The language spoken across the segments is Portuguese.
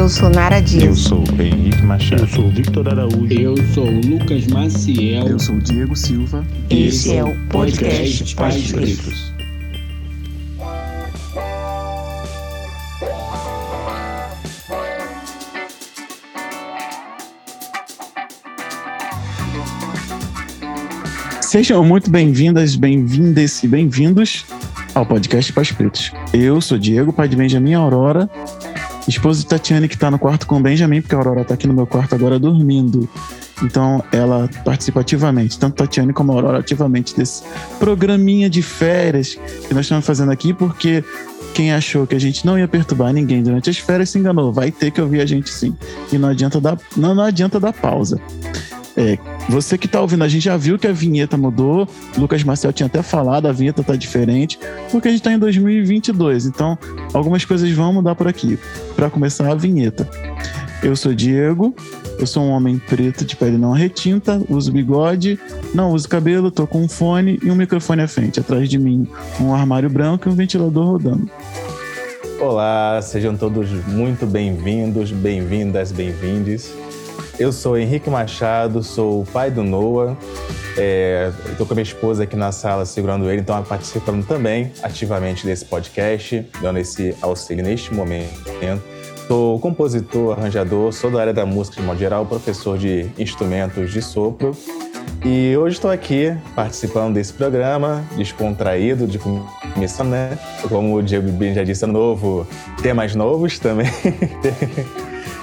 Eu sou Nara Dias. Eu sou Henrique Machado. Eu sou Victor Araújo. Eu sou Lucas Maciel. Eu sou Diego Silva. Esse é o podcast Pais Pretos. Sejam muito bem-vindas, bem-vindas e bem-vindos ao podcast Pais Pretos. Eu sou Diego, pai de Benjamin Aurora, esposa de Tatiane, que está no quarto com o Benjamin, porque a Aurora está aqui no meu quarto agora dormindo. Então, ela participa ativamente, tanto Tatiane como a Aurora, ativamente desse programinha de férias que nós estamos fazendo aqui, porque quem achou que a gente não ia perturbar ninguém durante as férias se enganou. Vai ter que ouvir a gente sim. E não adianta dar, não, não adianta dar pausa. É, você que está ouvindo, a gente já viu que a vinheta mudou. Lucas Marcel tinha até falado, a vinheta está diferente, porque a gente está em 2022. Então, algumas coisas vão mudar por aqui. Para começar, a vinheta. Eu sou Diego, eu sou um homem preto de pele não retinta, uso bigode, não uso cabelo, tô com um fone e um microfone à frente. Atrás de mim, um armário branco e um ventilador rodando. Olá, sejam todos muito bem-vindos, bem-vindas, bem-vindes. Eu sou Henrique Machado, sou o pai do Noah. Estou com a minha esposa aqui na sala segurando ele, então participando também ativamente desse podcast, dando esse auxílio neste momento. Sou compositor, arranjador, sou da área da música de modo geral, professor de instrumentos de sopro. E hoje estou aqui participando desse programa, descontraído, de comissão, né? Como o Diego Ben já disse, é novo, temas novos também.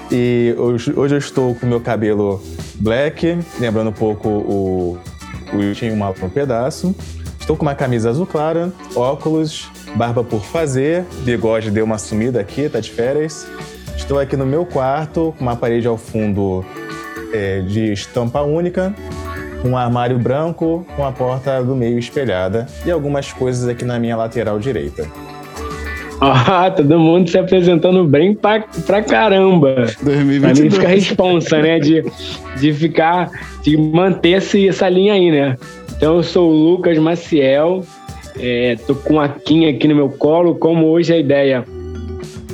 E hoje, hoje eu estou com meu cabelo black, lembrando um pouco o, o tinha uma um pedaço. Estou com uma camisa azul clara, óculos, barba por fazer, bigode deu uma sumida aqui, tá de férias. Estou aqui no meu quarto, com uma parede ao fundo é, de estampa única, um armário branco com a porta do meio espelhada e algumas coisas aqui na minha lateral direita. Ah, todo mundo se apresentando bem pra, pra caramba. 2022. Pra mim fica a responsa, né? De, de ficar, de manter esse, essa linha aí, né? Então eu sou o Lucas Maciel, é, tô com a Kim aqui no meu colo, como hoje a ideia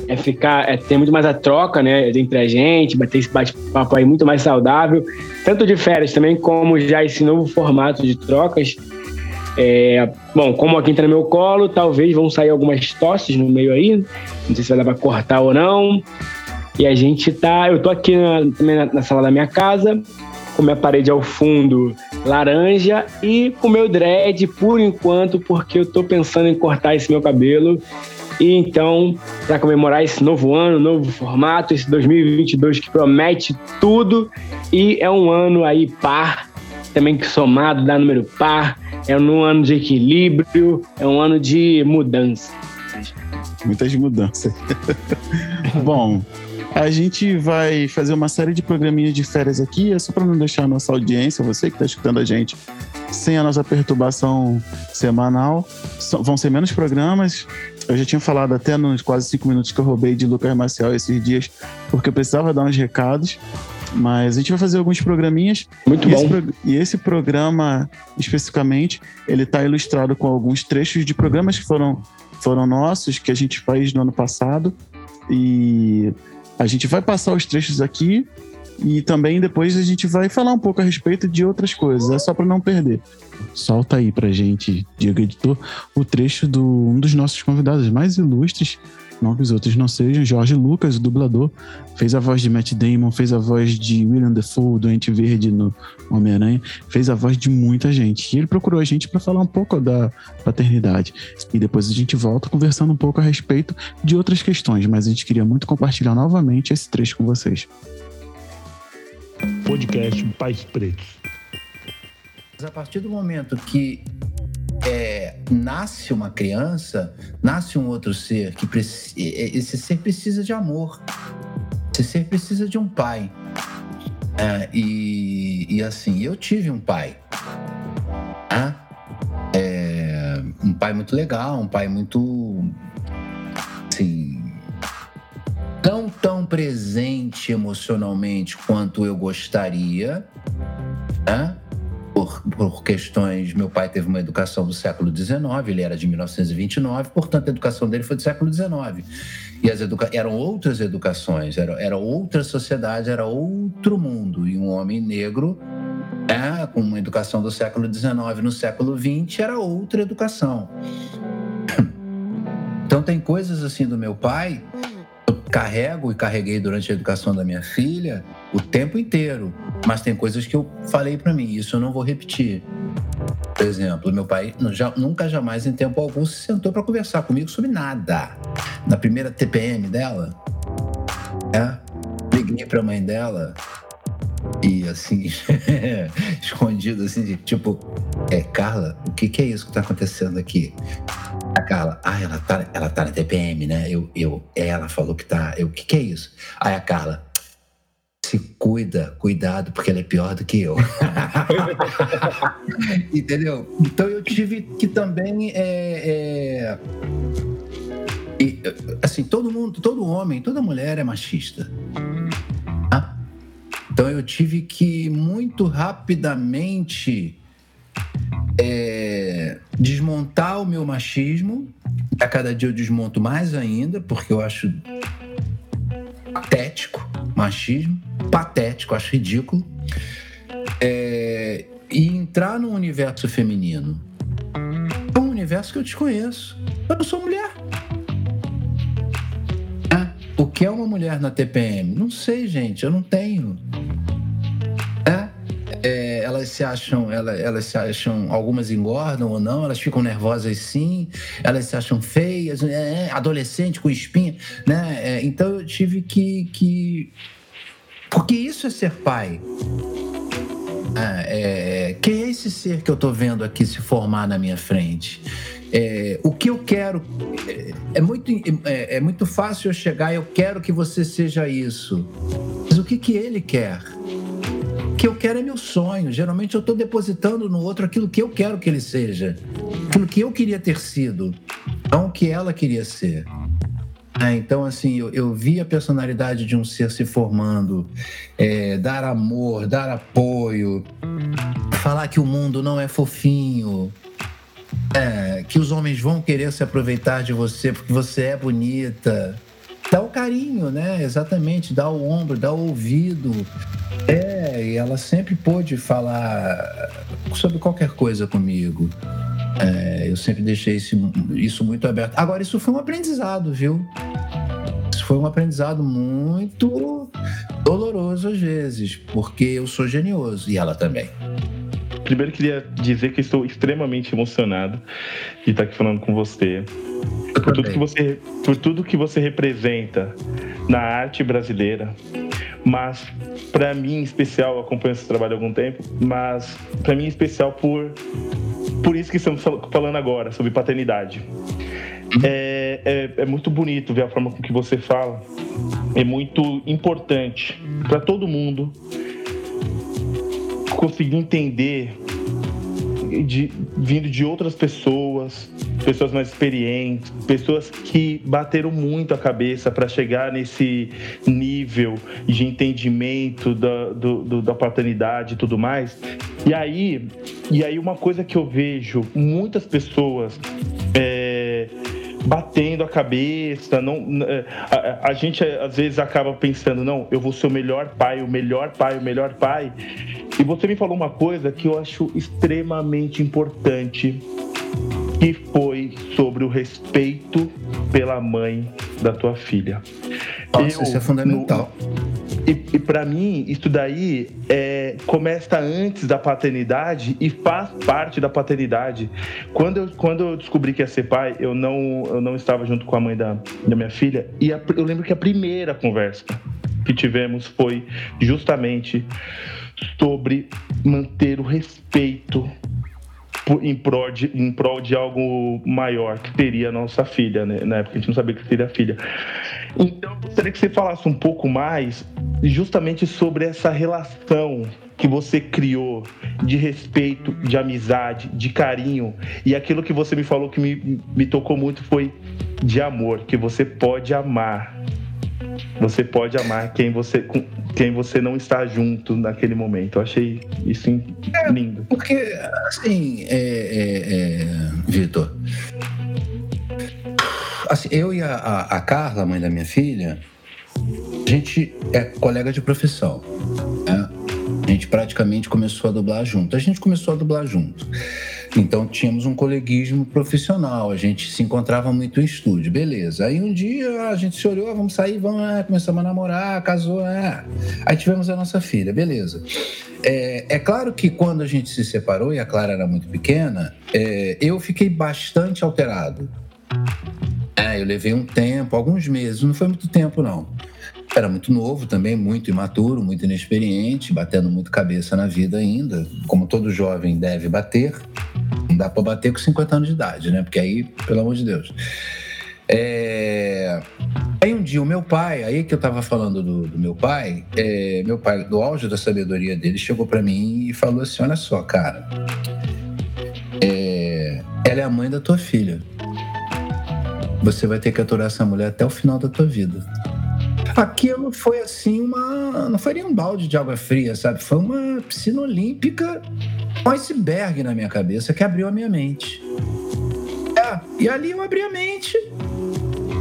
é ficar, é ter muito mais a troca, né, entre a gente, bater esse bate-papo aí muito mais saudável, tanto de férias também, como já esse novo formato de trocas. É, bom, como aqui tá no meu colo, talvez vão sair algumas tosses no meio aí. Não sei se vai dar pra cortar ou não. E a gente tá. Eu tô aqui na, na, sala da minha casa, com minha parede ao fundo laranja e com meu dread por enquanto, porque eu tô pensando em cortar esse meu cabelo. E então, para comemorar esse novo ano, novo formato, esse 2022 que promete tudo e é um ano aí par, também que somado dá número par, é um ano de equilíbrio, é um ano de mudança. Muitas mudanças. Bom, a gente vai fazer uma série de programinhas de férias aqui, é só para não deixar a nossa audiência, você que está escutando a gente, sem a nossa perturbação semanal. Vão ser menos programas. Eu já tinha falado até nos quase cinco minutos que eu roubei de Lucas Marcial esses dias, porque eu precisava dar uns recados. Mas a gente vai fazer alguns programinhas. Muito e bom. Esse e esse programa, especificamente, ele está ilustrado com alguns trechos de programas que foram, foram nossos, que a gente fez no ano passado. E a gente vai passar os trechos aqui e também depois a gente vai falar um pouco a respeito de outras coisas. É só para não perder. Solta aí pra gente, Diego Editor, o trecho do um dos nossos convidados mais ilustres, não que os outros não sejam, Jorge Lucas, o dublador, fez a voz de Matt Damon, fez a voz de William Defoe, Doente Verde no Homem-Aranha, fez a voz de muita gente. E ele procurou a gente para falar um pouco da paternidade. E depois a gente volta conversando um pouco a respeito de outras questões, mas a gente queria muito compartilhar novamente esse trecho com vocês. Podcast Pais Pretos. A partir do momento que é, nasce uma criança, nasce um outro ser, que esse ser precisa de amor, esse ser precisa de um pai. É, e, e, assim, eu tive um pai. Né? É, um pai muito legal, um pai muito. Assim. Não tão presente emocionalmente quanto eu gostaria, né? Por, por questões. Meu pai teve uma educação do século XIX, ele era de 1929, portanto, a educação dele foi do século XIX. E as educa eram outras educações, era, era outra sociedade, era outro mundo. E um homem negro, né, com uma educação do século XIX no século XX, era outra educação. Então, tem coisas assim do meu pai carrego e carreguei durante a educação da minha filha o tempo inteiro. Mas tem coisas que eu falei para mim, isso eu não vou repetir. Por exemplo, meu pai já, nunca jamais em tempo algum se sentou para conversar comigo sobre nada. Na primeira TPM dela, é, liguei para a mãe dela e assim, escondido assim, de, tipo, é, Carla, o que, que é isso que está acontecendo aqui? A Carla, ah, ela tá, ela tá na TPM, né? Eu, eu, ela falou que tá. Eu, o que, que é isso? Aí a Carla, se cuida, cuidado, porque ela é pior do que eu. Entendeu? Então eu tive que também. É, é, e, assim, todo mundo, todo homem, toda mulher é machista. Tá? Então eu tive que muito rapidamente é, desmontar o meu machismo. A cada dia eu desmonto mais ainda, porque eu acho patético machismo, patético, acho ridículo. É, e entrar no universo feminino. É um universo que eu desconheço. Eu não sou mulher. É, o que é uma mulher na TPM? Não sei, gente, eu não tenho elas se acham, elas, elas se acham, algumas engordam ou não, elas ficam nervosas sim, elas se acham feias, é, é adolescente com espinha, né? É, então eu tive que, que. Porque isso é ser pai. É, é, quem é esse ser que eu estou vendo aqui se formar na minha frente? É, o que eu quero é, é muito, é, é, muito fácil eu chegar. Eu quero que você seja isso, mas o que que ele quer? Que eu quero é meu sonho. Geralmente eu estou depositando no outro aquilo que eu quero que ele seja, aquilo que eu queria ter sido, não o que ela queria ser. É, então, assim, eu, eu, vi a personalidade de um ser se formando, é, dar amor, dar apoio, falar que o mundo não é fofinho, é, que os homens vão querer se aproveitar de você porque você é bonita. Dá o carinho, né? Exatamente, dá o ombro, dá o ouvido, é, e ela sempre pôde falar sobre qualquer coisa comigo. É, eu sempre deixei isso, isso muito aberto. Agora, isso foi um aprendizado, viu? Isso foi um aprendizado muito doloroso às vezes, porque eu sou genioso e ela também. Primeiro, queria dizer que estou extremamente emocionado de estar aqui falando com você. Por tudo, que você, por tudo que você representa na arte brasileira, mas para mim em especial, acompanho esse trabalho há algum tempo, mas para mim em especial por por isso que estamos falando agora sobre paternidade. É, é, é, muito bonito ver a forma com que você fala. É muito importante para todo mundo conseguir entender de, vindo de outras pessoas, pessoas mais experientes, pessoas que bateram muito a cabeça para chegar nesse nível de entendimento da, do, do, da paternidade e tudo mais. E aí, e aí uma coisa que eu vejo muitas pessoas é, batendo a cabeça. Não, é, a, a, gente às vezes acaba pensando, não, eu vou ser o melhor pai, o melhor pai, o melhor pai. E você me falou uma coisa que eu acho extremamente importante, que foi sobre o respeito pela mãe da tua filha. Nossa, eu, isso é fundamental. No, e, e para mim, isso daí é, começa antes da paternidade e faz parte da paternidade. Quando eu, quando eu descobri que ia ser pai, eu não, eu não estava junto com a mãe da, da minha filha. E a, eu lembro que a primeira conversa que tivemos foi justamente sobre manter o respeito em prol, de, em prol de algo maior, que seria a nossa filha, né? Na época a gente não sabia que seria a filha. Então, gostaria que você falasse um pouco mais justamente sobre essa relação que você criou de respeito, de amizade, de carinho. E aquilo que você me falou que me, me tocou muito foi de amor, que você pode amar. Você pode amar quem você quem você não está junto naquele momento. Eu achei isso É, lindo. Porque, assim, é, é, é, Vitor, assim, eu e a, a, a Carla, mãe da minha filha, a gente é colega de profissão. Né? A gente praticamente começou a dublar junto. A gente começou a dublar junto. Então tínhamos um coleguismo profissional, a gente se encontrava muito em estúdio, beleza. Aí um dia a gente se olhou, vamos sair, vamos, começamos a namorar, casou, ah. aí tivemos a nossa filha, beleza. É, é, claro que quando a gente se separou e a Clara era muito pequena, é, eu fiquei bastante alterado. É, eu levei um tempo, alguns meses, não foi muito tempo não. Era muito novo também, muito imaturo, muito inexperiente, batendo muito cabeça na vida ainda, como todo jovem deve bater. Não dá para bater com 50 anos de idade, né? Porque aí, pelo amor de Deus. É... Aí um dia o meu pai, aí que eu tava falando do, do meu pai, é... meu pai, do auge da sabedoria dele, chegou para mim e falou assim: Olha só, cara, é... ela é a mãe da tua filha. Você vai ter que aturar essa mulher até o final da tua vida. Aquilo foi assim uma. Não foi nem um balde de água fria, sabe? Foi uma piscina olímpica, um iceberg na minha cabeça que abriu a minha mente. É, e ali eu abri a mente,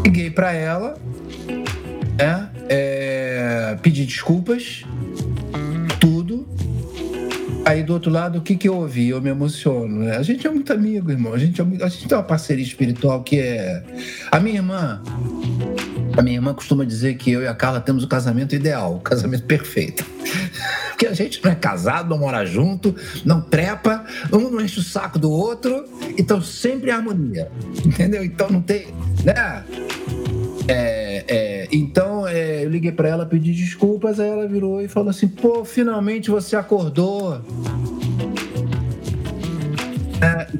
liguei para ela, né? É, pedi desculpas, tudo. Aí do outro lado, o que, que eu ouvi? Eu me emociono. Né? A gente é muito amigo, irmão. A gente, é muito... a gente tem uma parceria espiritual que é. A minha irmã, a minha irmã costuma dizer que eu e a Carla temos o casamento ideal, o casamento perfeito. Porque a gente não é casado, não mora junto, não trepa, um não enche o saco do outro, então sempre é harmonia. Entendeu? Então não tem. Né? É, é, então é, eu liguei para ela, pedi desculpas, aí ela virou e falou assim: pô, finalmente você acordou.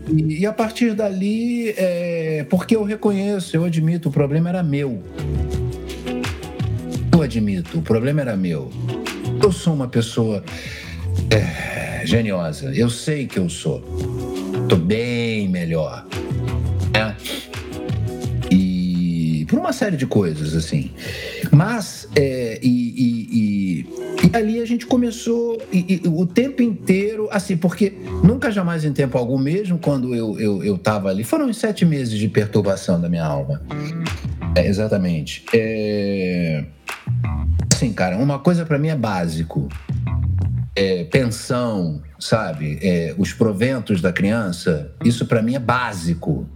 E, e, a partir dali, é, porque eu reconheço, eu admito, o problema era meu. Eu admito, o problema era meu. Eu sou uma pessoa é, geniosa, eu sei que eu sou. Tô bem melhor. Né? E por uma série de coisas, assim. Mas, é, e, e, ali a gente começou e, o tempo inteiro, assim, porque nunca jamais em tempo algum, mesmo quando eu, eu, eu tava ali, foram uns sete meses de perturbação da minha alma. É, exatamente. É... Assim, cara, uma coisa para mim é básico. É, pensão, sabe? É, os proventos da criança, isso para mim é básico.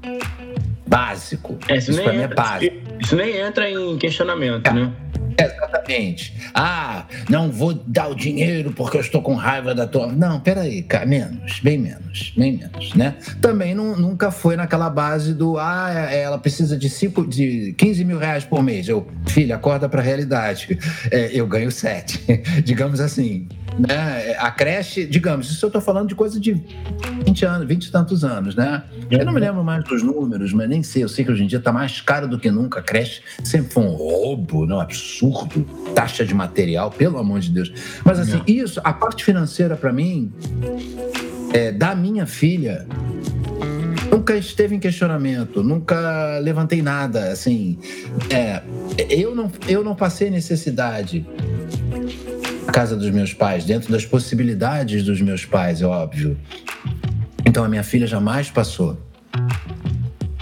Básico. É, isso, isso para mim é básico. Isso nem entra em questionamento, é. né? Exatamente. Ah, não vou dar o dinheiro porque eu estou com raiva da tua. Não, peraí, cara, menos, bem menos, bem menos, né? Também não, nunca foi naquela base do ah, é, ela precisa de, cinco, de 15 mil reais por mês. Eu, filha, acorda para a realidade. É, eu ganho sete, digamos assim. Né? A creche, digamos, isso eu estou falando de coisa de 20 anos, 20 e tantos anos, né? Eu não me lembro mais dos números, mas nem sei. Eu sei que hoje em dia está mais caro do que nunca. A creche sempre foi um roubo, não, absurdo. Taxa de material, pelo amor de Deus. Mas assim, isso, a parte financeira para mim, é, da minha filha, nunca esteve em questionamento, nunca levantei nada, assim, é, eu não, eu não passei necessidade casa dos meus pais, dentro das possibilidades dos meus pais, é óbvio. Então a minha filha jamais passou.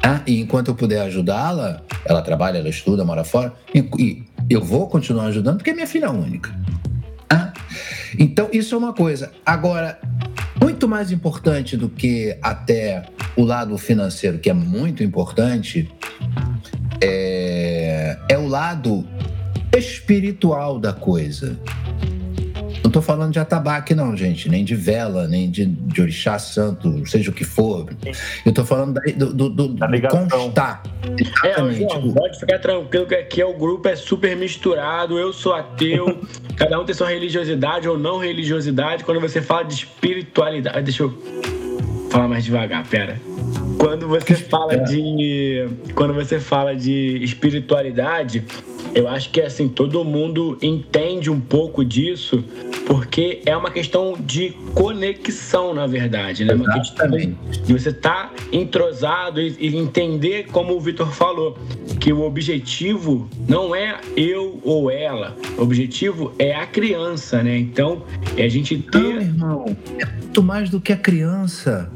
Ah, e enquanto eu puder ajudá-la, ela trabalha, ela estuda, mora fora, e, eu vou continuar ajudando porque é minha filha única. Ah, então isso é uma coisa. Agora, muito mais importante do que até o lado financeiro, que é muito importante, é, é o lado espiritual da coisa. Não estou falando de atabaque, não, gente, nem de vela, nem de, de orixá santo, seja o que for. Eu estou falando da, do, do, do, da constar. Exatamente. É, João, pode ficar tranquilo que aqui é o grupo é super misturado. Eu sou ateu, cada um tem sua religiosidade ou não religiosidade. Quando você fala de espiritualidade. Deixa eu falar mais devagar, pera. Quando você fala de. Quando você fala de espiritualidade, Eu acho que assim todo mundo entende um pouco disso, porque é uma questão de conexão, na verdade, né? Uma questão de você estar tá entrosado e, e entender, como o Vitor falou, que o objetivo não é eu ou ela, o objetivo é a criança, né? Então, é a gente ter. Não, irmão, é muito mais do que a criança.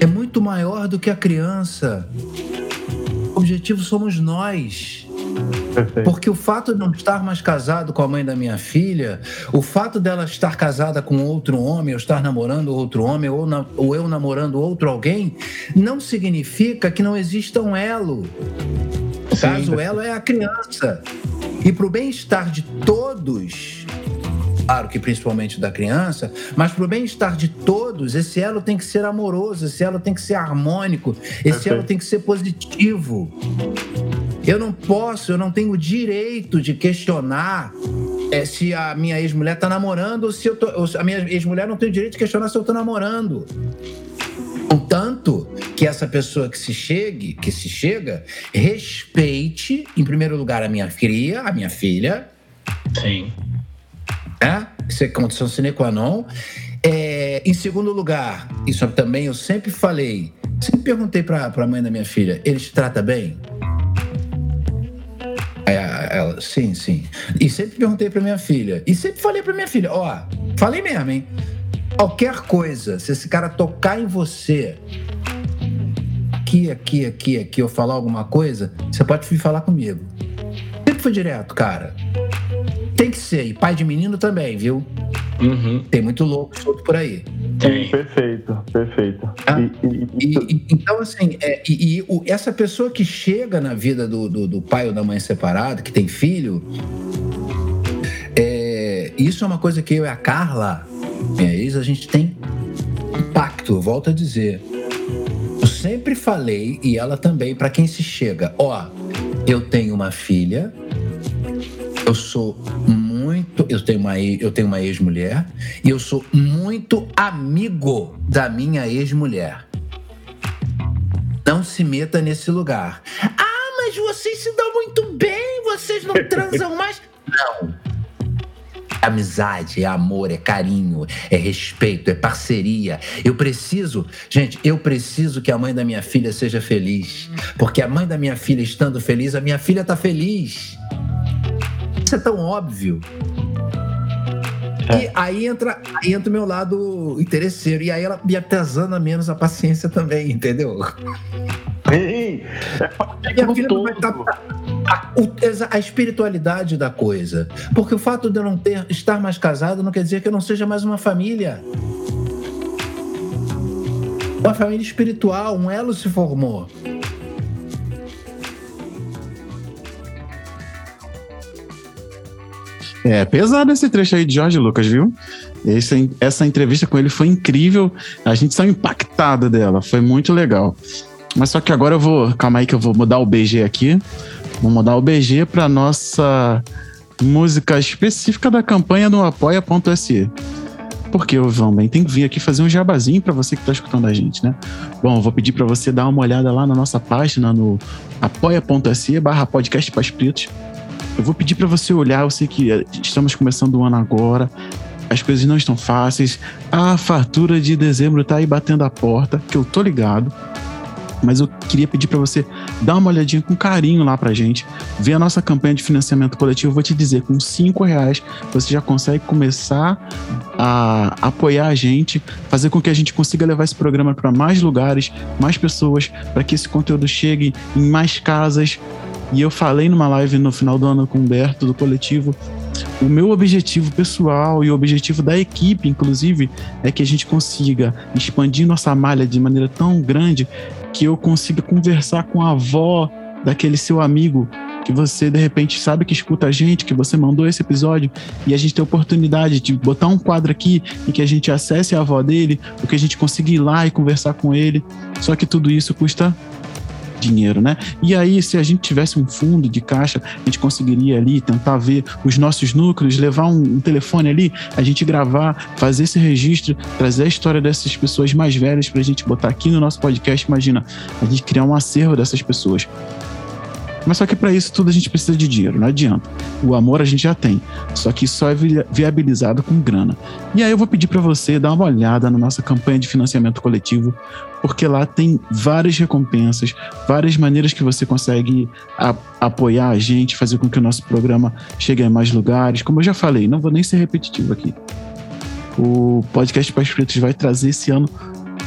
É muito maior do que a criança. O objetivo somos nós. Perfeito. Porque o fato de não estar mais casado com a mãe da minha filha, o fato dela estar casada com outro homem, ou estar namorando outro homem, ou, na, ou eu namorando outro alguém, não significa que não exista um elo. No caso, o elo é a criança. E para o bem-estar de todos, claro que principalmente da criança, mas para o bem-estar de todos, esse elo tem que ser amoroso, esse elo tem que ser harmônico, esse elo tem que ser positivo. Eu não posso, eu não tenho o direito de questionar é, se a minha ex-mulher está namorando ou se eu tô, ou a minha ex-mulher não tem o direito de questionar se eu estou namorando. Contanto que essa pessoa que se chegue, que se chega, respeite, em primeiro lugar, a minha cria, a minha filha. Sim. Né? Isso é condição sine qua non. É, em segundo lugar, isso também eu sempre falei, sempre perguntei para a mãe da minha filha, ele te trata bem? Ela, sim, sim. E sempre perguntei para minha filha. E sempre falei para minha filha: ó, falei mesmo, hein? Qualquer coisa, se esse cara tocar em você, aqui, aqui, aqui, aqui, eu falar alguma coisa, você pode vir falar comigo. Sempre foi direto, cara. Tem que ser. E pai de menino também, viu? Uhum. Tem muito louco solto por aí. Tem. Perfeito, perfeito. Ah, e, e, e, então, assim, é, e, o, essa pessoa que chega na vida do, do, do, pai ou da mãe separado, que tem filho, é, isso é uma coisa que eu e a Carla, minha ex, a gente tem impacto, volto a dizer. Eu sempre falei, e ela também, para quem se chega, ó, eu tenho uma filha, eu sou muito. Eu tenho uma, eu tenho uma ex-mulher e eu sou muito amigo da minha ex-mulher. Não se meta nesse lugar. Ah, mas vocês se dão muito bem, vocês não transam mais. Não. É amizade, é amor, é carinho, é respeito, é parceria. Eu preciso, gente, eu preciso que a mãe da minha filha seja feliz. Porque a mãe da minha filha estando feliz, a minha filha está feliz. Isso é tão óbvio. É. E aí entra, aí entra o meu lado interesseiro. E aí ela me atesana menos a paciência também, entendeu? Sim, é minha filha vai estar a, a, espiritualidade da coisa. Porque o fato de eu não ter, estar mais casado não quer dizer que eu não seja mais uma família. Uma família espiritual, um elo se formou. É pesado esse trecho aí de Jorge Lucas, viu? Esse, essa entrevista com ele foi incrível. A gente saiu impactado dela. Foi muito legal. Mas só que agora eu vou. Calma aí que eu vou mudar o BG aqui. Vou mudar o BG para nossa música específica da campanha do apoia.se. Porque o Vão Bem tem que vir aqui fazer um jabazinho para você que está escutando a gente, né? Bom, vou pedir para você dar uma olhada lá na nossa página no apoia.se barra podcast pretos eu vou pedir para você olhar, eu sei que estamos começando o ano agora, as coisas não estão fáceis, a fartura de dezembro tá aí batendo a porta, que eu tô ligado. Mas eu queria pedir para você dar uma olhadinha com carinho lá pra gente, ver a nossa campanha de financiamento coletivo. Vou te dizer, com cinco reais você já consegue começar a apoiar a gente, fazer com que a gente consiga levar esse programa para mais lugares, mais pessoas, para que esse conteúdo chegue em mais casas, e eu falei numa live no final do ano com o Humberto, do coletivo, o meu objetivo pessoal e o objetivo da equipe, inclusive, é que a gente consiga expandir nossa malha de maneira tão grande que eu consiga conversar com a avó daquele seu amigo que você de repente sabe que escuta a gente, que você mandou esse episódio e a gente tem a oportunidade de botar um quadro aqui em que a gente acesse a avó dele, ou que a gente consiga ir lá e conversar com ele. Só que tudo isso custa dinheiro, né? E aí, se a gente tivesse um fundo de caixa, a gente conseguiria ali tentar ver os nossos núcleos, levar um, um telefone ali, a gente gravar, fazer esse registro, trazer a história dessas pessoas mais velhas para a gente botar aqui no nosso podcast. Imagina, a gente criar um acervo dessas pessoas. Mas só que para isso tudo a gente precisa de dinheiro, não adianta. O amor a gente já tem, só que só é viabilizado com grana. E aí eu vou pedir para você dar uma olhada na nossa campanha de financiamento coletivo, porque lá tem várias recompensas, várias maneiras que você consegue a, apoiar a gente, fazer com que o nosso programa chegue a mais lugares. Como eu já falei, não vou nem ser repetitivo aqui. O podcast Pais Pretos vai trazer esse ano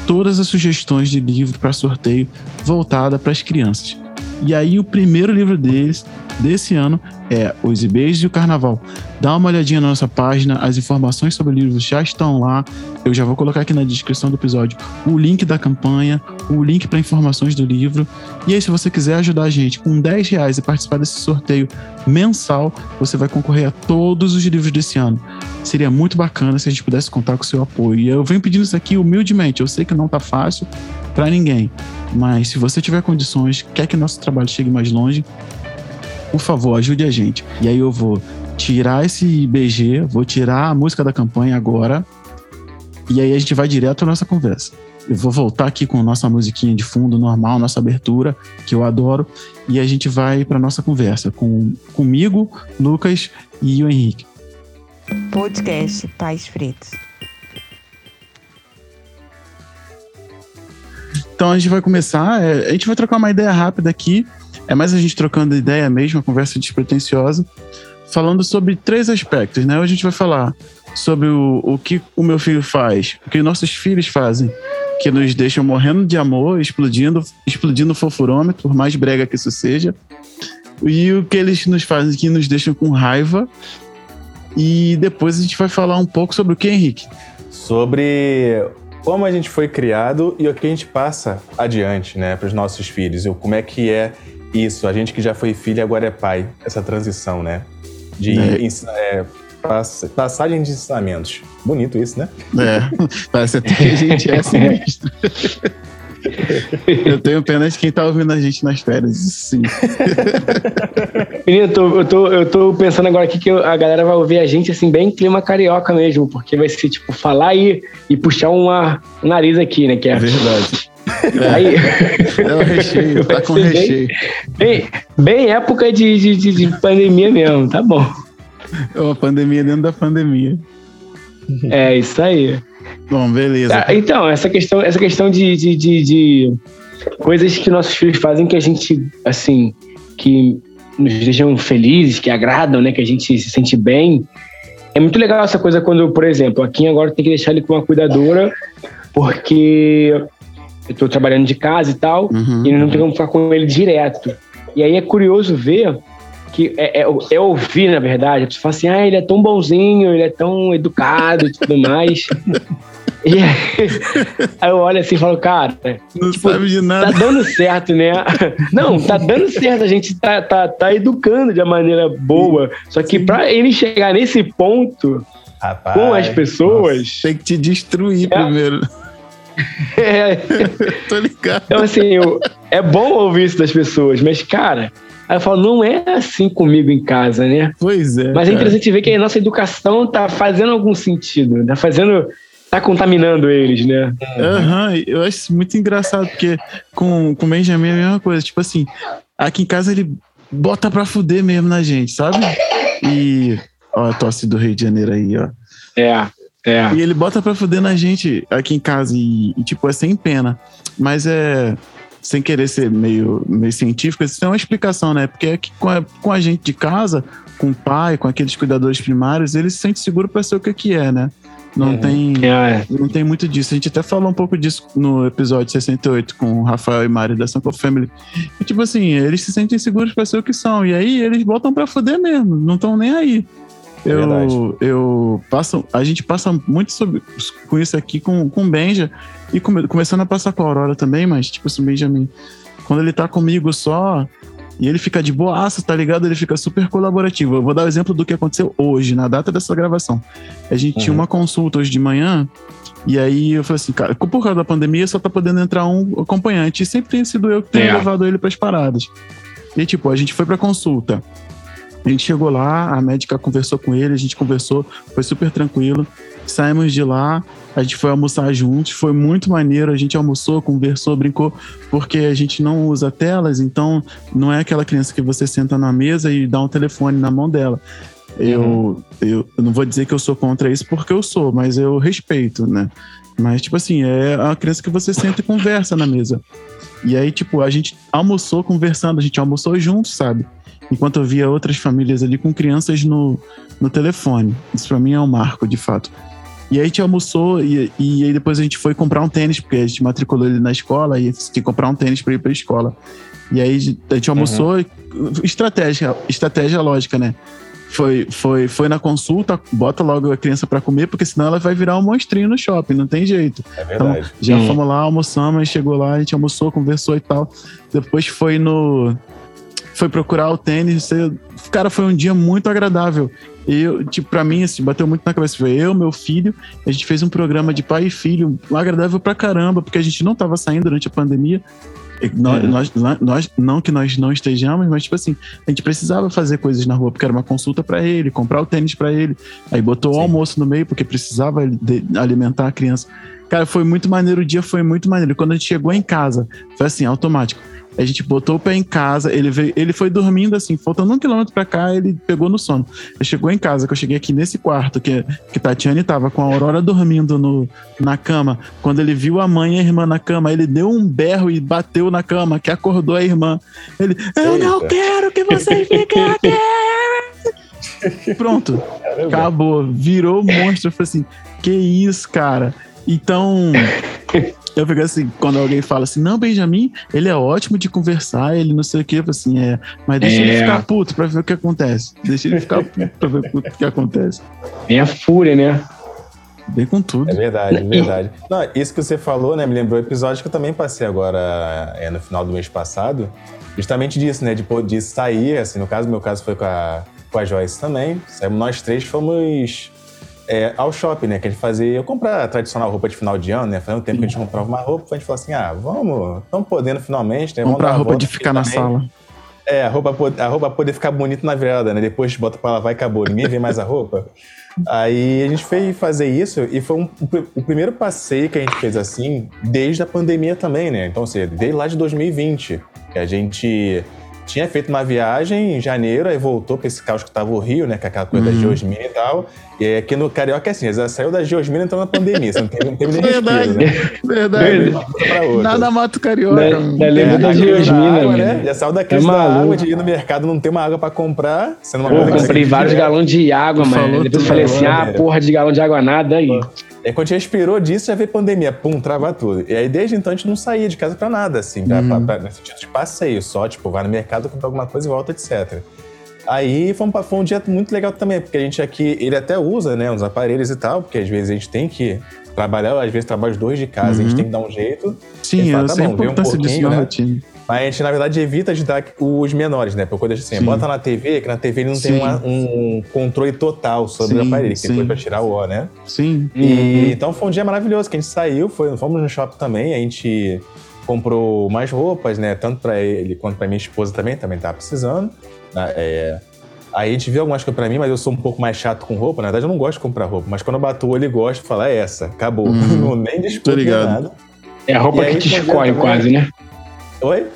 todas as sugestões de livro para sorteio voltada para as crianças. E aí o primeiro livro deles, desse ano é Os Beijos e o Carnaval. Dá uma olhadinha na nossa página, as informações sobre o livro já estão lá. Eu já vou colocar aqui na descrição do episódio o link da campanha, o link para informações do livro. E aí, se você quiser ajudar a gente com 10 reais e participar desse sorteio mensal, você vai concorrer a todos os livros desse ano. Seria muito bacana se a gente pudesse contar com o seu apoio. E eu venho pedindo isso aqui humildemente. Eu sei que não tá fácil para ninguém, mas se você tiver condições, quer que nosso trabalho chegue mais longe, por favor, ajude a gente. E aí eu vou tirar esse BG, vou tirar a música da campanha agora, e aí a gente vai direto à nossa conversa. Eu vou voltar aqui com nossa musiquinha de fundo normal, nossa abertura, que eu adoro, e a gente vai para nossa conversa com comigo, Lucas e o Henrique. Podcast Pais Pretos. Então a gente vai começar, é, a gente vai trocar uma ideia rápida aqui, é mais a gente trocando ideia mesmo, uma conversa despretensiosa, falando sobre três aspectos, né? Hoje a gente vai falar sobre o, o que o meu filho faz, o que nossos filhos fazem, que nos deixam morrendo de amor, explodindo, explodindo fofurômetro, por mais brega que isso seja, e o que eles nos fazem que nos deixam com raiva. E depois a gente vai falar um pouco sobre o que, Henrique? Sobre como a gente foi criado e o que a gente passa adiante, né, para os nossos filhos. E como é que é isso? A gente que já foi filho agora é pai, essa transição, né? De é. É, passagem de ensinamentos. Bonito isso, né? É, parece até que a gente é sinistro. Eu tenho pena de quem tá ouvindo a gente nas férias, sim. Menino, eu tô, eu, tô, eu tô pensando agora aqui que a galera vai ouvir a gente assim, bem clima carioca mesmo, porque vai ser tipo falar e, e puxar uma, um nariz aqui, né? Que é verdade. Aí, é o recheio, tá com recheio. Bem, bem, bem época de, de, de, de pandemia mesmo, tá bom. É uma pandemia dentro da pandemia. É, isso aí. Bom, beleza. Ah, então, essa questão, essa questão de, de, de, de, coisas que nossos filhos fazem que a gente, assim, que nos deixam felizes, que agradam, né? Que a gente se sente bem. É muito legal essa coisa quando, por exemplo, aqui agora tem que deixar ele com uma cuidadora, porque eu tô trabalhando de casa e tal, uhum. e não tem como ficar com ele direto. E aí é curioso ver que é, é, é, ouvir, na verdade, a pessoa fala assim, ah, ele é tão bonzinho, ele é tão educado e tudo mais. e aí, aí, eu olho assim e falo, cara, não tipo, sabe de nada. Tá dando certo, né? Não, tá dando certo, a gente tá, tá, tá educando de uma maneira boa. Só que para ele chegar nesse ponto Rapaz, com as pessoas. Nossa, tem que te destruir é, primeiro. É. Tô ligado. Então, assim, eu, é bom ouvir isso das pessoas, mas, cara, Aí eu falo, não é assim comigo em casa, né? Pois é. Mas cara. é interessante ver que a nossa educação tá fazendo algum sentido, tá fazendo. tá contaminando eles, né? Aham, uhum, eu acho muito engraçado, porque com, com o Benjamin é a mesma coisa. Tipo assim, aqui em casa ele bota pra fuder mesmo na gente, sabe? E. Ó, a tosse do Rio de Janeiro aí, ó. É. É. E ele bota pra fuder na gente aqui em casa e, e, tipo, é sem pena. Mas é sem querer ser meio, meio científico, isso é uma explicação, né? Porque é que com a, com a gente de casa, com o pai, com aqueles cuidadores primários, ele se sente seguro para ser o que, que é, né? Não, uhum. tem, é. não tem muito disso. A gente até falou um pouco disso no episódio 68 com o Rafael e Mari da Sample Family. E, tipo assim, eles se sentem seguros para ser o que são. E aí eles botam para foder mesmo, não estão nem aí. É eu, eu passo, a gente passa muito sobre, com isso aqui com, com o Benja e come, começando a passar com a Aurora também, mas tipo assim, o Benjamin, quando ele tá comigo só e ele fica de boaça, tá ligado? Ele fica super colaborativo. Eu vou dar o exemplo do que aconteceu hoje, na data dessa gravação. A gente uhum. tinha uma consulta hoje de manhã e aí eu falei assim, cara, por causa da pandemia só tá podendo entrar um acompanhante. E sempre tem sido eu que tenho é. levado ele para as paradas. E tipo, a gente foi pra consulta. A gente chegou lá, a médica conversou com ele, a gente conversou, foi super tranquilo. Saímos de lá, a gente foi almoçar juntos, foi muito maneiro. A gente almoçou, conversou, brincou, porque a gente não usa telas, então não é aquela criança que você senta na mesa e dá um telefone na mão dela. Eu, uhum. eu, não vou dizer que eu sou contra isso porque eu sou, mas eu respeito, né? Mas, tipo assim, é a criança que você senta e conversa na mesa. E aí, tipo, a gente almoçou conversando, a gente almoçou juntos, sabe? Enquanto eu via outras famílias ali com crianças no, no telefone. Isso pra mim é um marco, de fato. E aí a gente almoçou e, e aí depois a gente foi comprar um tênis, porque a gente matriculou ele na escola e tinha que comprar um tênis para ir pra escola. E aí a gente almoçou, uhum. estratégia, estratégia lógica, né? foi, foi, foi na consulta, bota logo a criança para comer, porque senão ela vai virar um monstrinho no shopping, não tem jeito. É então, verdade. Então, já hum. fomos lá, almoçamos, chegou lá, a gente almoçou, conversou e tal. Depois foi no. Foi procurar o tênis. Cara, foi um dia muito agradável. Eu, tipo, pra mim, assim, bateu muito na cabeça. Foi eu, meu filho, a gente fez um programa de pai e filho, agradável pra caramba, porque a gente não tava saindo durante a pandemia. Nós, é. nós, nós, não que nós não estejamos, mas tipo assim, a gente precisava fazer coisas na rua, porque era uma consulta para ele, comprar o tênis para ele. Aí botou Sim. o almoço no meio, porque precisava alimentar a criança. Cara, foi muito maneiro, o dia foi muito maneiro. Quando a gente chegou em casa, foi assim, automático. A gente botou o pé em casa, ele veio, ele foi dormindo assim, faltando um quilômetro para cá, ele pegou no sono. Ele chegou em casa, que eu cheguei aqui nesse quarto, que, que Tatiane tava com a Aurora dormindo no, na cama. Quando ele viu a mãe e a irmã na cama, ele deu um berro e bateu na cama, que acordou a irmã. Ele, eu Eita. não quero que vocês fiquem aqui! Pronto, acabou, virou monstro. Eu falei assim: que isso, cara? Então, eu fico assim, quando alguém fala assim, não, Benjamin, ele é ótimo de conversar, ele não sei o que, assim, é, mas deixa é. ele ficar puto pra ver o que acontece. Deixa ele ficar puto pra ver o que acontece. É a fúria, né? Vem com tudo. É verdade, é verdade. Não, isso que você falou, né, me lembrou o episódio que eu também passei agora é, no final do mês passado. Justamente disso, né, de, de sair, assim, no caso, meu caso foi com a, com a Joyce também. Saímos nós três, fomos é, ao shopping, né? Que a gente fazia. Eu comprar a tradicional roupa de final de ano, né? Fazia um tempo que a gente comprava uma roupa, a gente falou assim: ah, vamos, estamos podendo finalmente, né? Vamos comprar roupa de ficar na sala. É, a roupa, a roupa poder ficar bonita na virada, né? Depois bota pra lavar e acabou. Ninguém vê mais a roupa. Aí a gente fez fazer isso e foi um, o primeiro passeio que a gente fez assim desde a pandemia também, né? Então, assim, desde lá de 2020, que a gente tinha feito uma viagem em janeiro, aí voltou para esse caos que tava o Rio, né? Com aquela coisa uhum. da Geosmina e tal. E aí aqui no Carioca é assim, já saiu da Geosmina e entrou na pandemia. Você não teve, não teve nem Verdade, respiro, né? verdade. Nada mata o Carioca. Da, da é, da Geosmina, água, né? Já saiu da crise é da água, de ir no mercado, não ter uma água para comprar. Sendo uma Pô, comprei vários galões de água, mano. Depois eu falei assim, ah, porra de galão de água nada aí. E aí, quando a gente respirou disso, já veio pandemia, pum, trava tudo. E aí, desde então, a gente não saía de casa pra nada, assim, pra, uhum. pra, pra, nesse sentido de passeio, só, tipo, vai no mercado, comprar alguma coisa e volta, etc. Aí foi um, foi um dia muito legal também, porque a gente aqui, ele até usa, né, uns aparelhos e tal, porque às vezes a gente tem que trabalhar, às vezes trabalha os dois de casa, uhum. a gente uhum. tem que dar um jeito. Sim, fala, eu tá bom, a importância um disso na né? rotina. Mas a gente, na verdade, evita de dar os menores, né? Por coisa assim, sim. bota na TV, que na TV ele não sim. tem uma, um controle total sobre sim, o aparelho, que foi pra tirar o O, né? Sim. E, uhum. Então foi um dia maravilhoso, que a gente saiu, foi, fomos no shopping também, a gente comprou mais roupas, né? Tanto pra ele quanto pra minha esposa também, também tava precisando. Né? É, Aí a gente viu algumas coisas pra mim, mas eu sou um pouco mais chato com roupa. Na verdade, eu não gosto de comprar roupa. Mas quando eu bato o olho e gosto, eu falo, é essa, acabou. Hum, não nem discuto nada. É a roupa que te escolhe quase, né? Oi?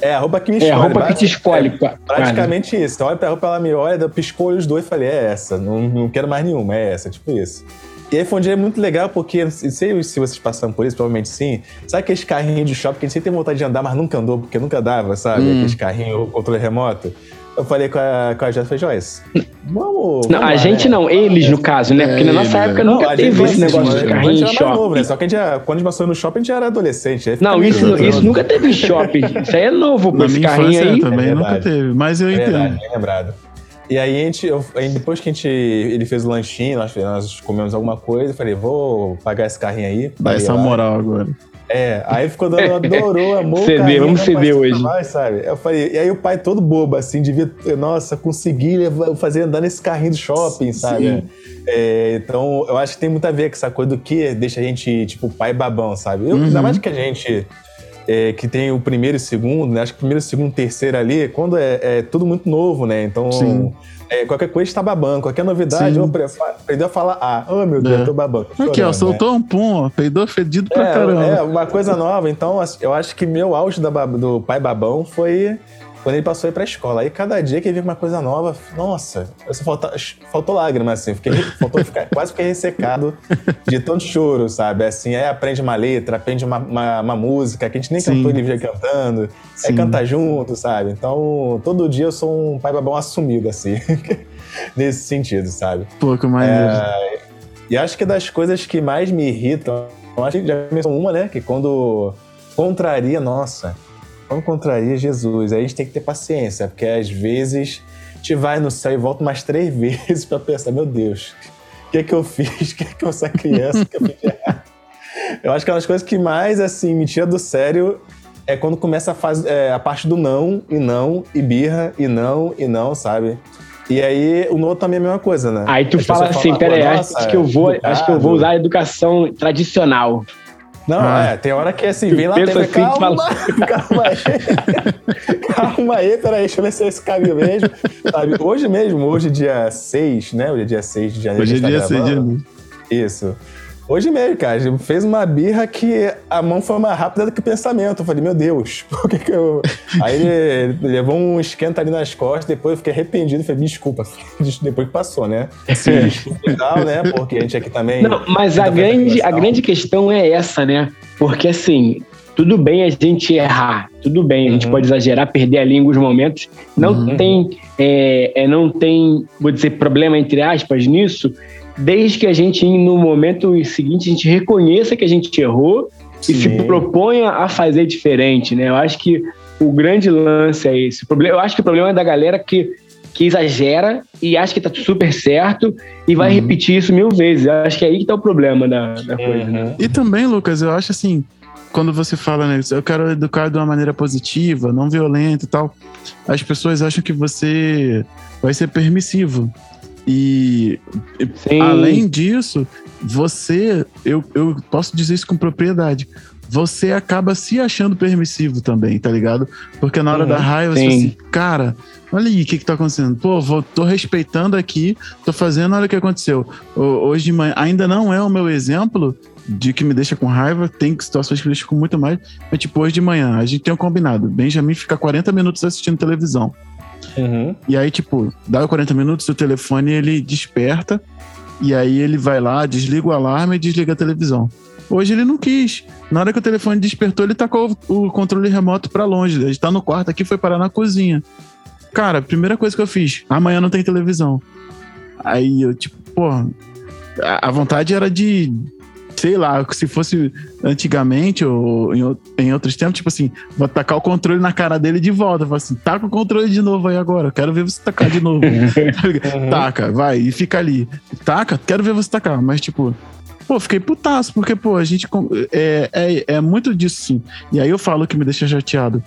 É a roupa que me escolhe. É a roupa que te escolhe. É, praticamente isso. Olha pra roupa, ela me olha, eu piscou os dois e falei, é essa. Não, não quero mais nenhuma, é essa, tipo isso. E aí foi um dia muito legal, porque, não sei se vocês passaram por isso, provavelmente sim. Sabe aqueles carrinhos de shopping que a gente sempre tem vontade de andar, mas nunca andou, porque nunca dava, sabe? Hum. Aqueles carrinhos, controle remoto. Eu falei com a, com a Joyce, falei, Joyce, vamos. Não, vamos a lá, gente né? não, eles no caso, né? Porque na nossa época não, nunca teve esse negócio de carrinho em shopping. Novo, né? Só que a gente, quando a gente passou no shopping, a gente já era adolescente. Não, isso, isso nunca teve shopping. Isso aí é novo, pô, esse carrinho aí. também é nunca teve, mas eu entendo. Verdade, bem lembrado. E aí, a gente, eu, depois que a gente, ele fez o lanchinho, nós, nós comemos alguma coisa, eu falei, vou pagar esse carrinho aí. Dá essa moral agora. É, aí ficou dando, adorou, amor. CD, vamos ceder hoje. Mais, sabe? Eu falei, e aí o pai todo bobo, assim, devia, nossa, conseguir fazer andar nesse carrinho do shopping, sabe? É, então, eu acho que tem muito a ver com essa coisa do que deixa a gente, tipo, pai babão, sabe? Eu, uhum. Ainda mais que a gente é, que tem o primeiro e segundo, né? Acho que o primeiro, segundo, terceiro ali, quando é, é tudo muito novo, né? Então, é, qualquer coisa está babando, qualquer novidade, eu aprendeu a falar ah, oh meu Deus, é. tô babando. Tô Aqui, ó, soltou né? um pum, ó, peidou fedido pra é, caramba. É, uma coisa nova. Então, eu acho que meu auge da, do pai babão foi quando ele passou a ir pra escola. Aí cada dia que ele via uma coisa nova, nossa, só faltou, faltou lágrimas, assim. Fiquei, faltou ficar, quase fiquei ressecado de tanto choro, sabe? Assim, aí aprende uma letra, aprende uma, uma, uma música que a gente nem Sim. cantou, ele via cantando. Sim. Aí canta junto, sabe? Então, todo dia eu sou um pai babão assumido, assim. nesse sentido, sabe? Que maneiro. É, e acho que das coisas que mais me irritam, acho que já mencionou uma, né? Que quando contraria, nossa, Vamos contraria Jesus. Aí a gente tem que ter paciência, porque às vezes a gente vai no céu e volta mais três vezes para pensar: meu Deus, o que é que eu fiz? O que é que eu essa criança que eu fiz errado? Eu acho que é uma das coisas que mais assim me tira do sério é quando começa a, faz, é, a parte do não e não e birra e não e não, sabe? E aí o no também é a mesma coisa, né? Aí tu fala assim, peraí, acho que eu vou, acho que eu vou usar a educação tradicional. Não, ah. é, tem hora que assim, vem lá, tem, assim, calma, calma aí. calma aí, peraí, deixa eu ver se é esse caminho mesmo. Sabe? Hoje mesmo, hoje dia 6, né? Hoje é dia 6 de janeiro. Hoje é dia 6 de janeiro. Isso. Hoje mesmo, cara, fez uma birra que a mão foi mais rápida do que o pensamento. Eu falei, meu Deus, por que que eu... Aí ele levou um esquenta ali nas costas, depois eu fiquei arrependido, falei, desculpa, depois passou, né? Sim. Desculpa legal, né? Porque a gente aqui também... Não, mas a grande, a grande questão é essa, né? Porque assim, tudo bem a gente errar, tudo bem, a gente uhum. pode exagerar, perder a linha em alguns momentos. Não uhum. tem, é, é, não tem, vou dizer, problema entre aspas nisso, desde que a gente, no momento seguinte, a gente reconheça que a gente errou Sim. e se proponha a fazer diferente, né? Eu acho que o grande lance é esse. Eu acho que o problema é da galera que, que exagera e acha que tá super certo e vai uhum. repetir isso mil vezes. Eu acho que é aí que tá o problema da, da coisa. Né? Uhum. E também, Lucas, eu acho assim, quando você fala, né, eu quero educar de uma maneira positiva, não violenta e tal, as pessoas acham que você vai ser permissivo. E Sim. além disso, você, eu, eu posso dizer isso com propriedade, você acaba se achando permissivo também, tá ligado? Porque na hora uhum, da raiva, você assim, cara, olha aí o que que tá acontecendo. Pô, vou, tô respeitando aqui, tô fazendo, olha o que aconteceu. Hoje de manhã, ainda não é o meu exemplo de que me deixa com raiva, tem situações que me deixam com muito mais, mas tipo, hoje de manhã, a gente tem um combinado, Benjamin fica 40 minutos assistindo televisão. Uhum. E aí, tipo, dá 40 minutos, o telefone ele desperta, e aí ele vai lá, desliga o alarme e desliga a televisão. Hoje ele não quis. Na hora que o telefone despertou, ele tacou o controle remoto para longe. Ele tá no quarto aqui, foi parar na cozinha. Cara, primeira coisa que eu fiz, amanhã não tem televisão. Aí eu, tipo, pô, a vontade era de sei lá, se fosse antigamente ou em, em outros tempos, tipo assim, vou tacar o controle na cara dele de volta. Vou assim, taca o controle de novo aí agora, quero ver você tacar de novo. uhum. Taca, vai, e fica ali. Taca, quero ver você tacar, mas tipo, pô, fiquei putaço, porque, pô, a gente é, é, é muito disso sim. E aí eu falo que me deixa chateado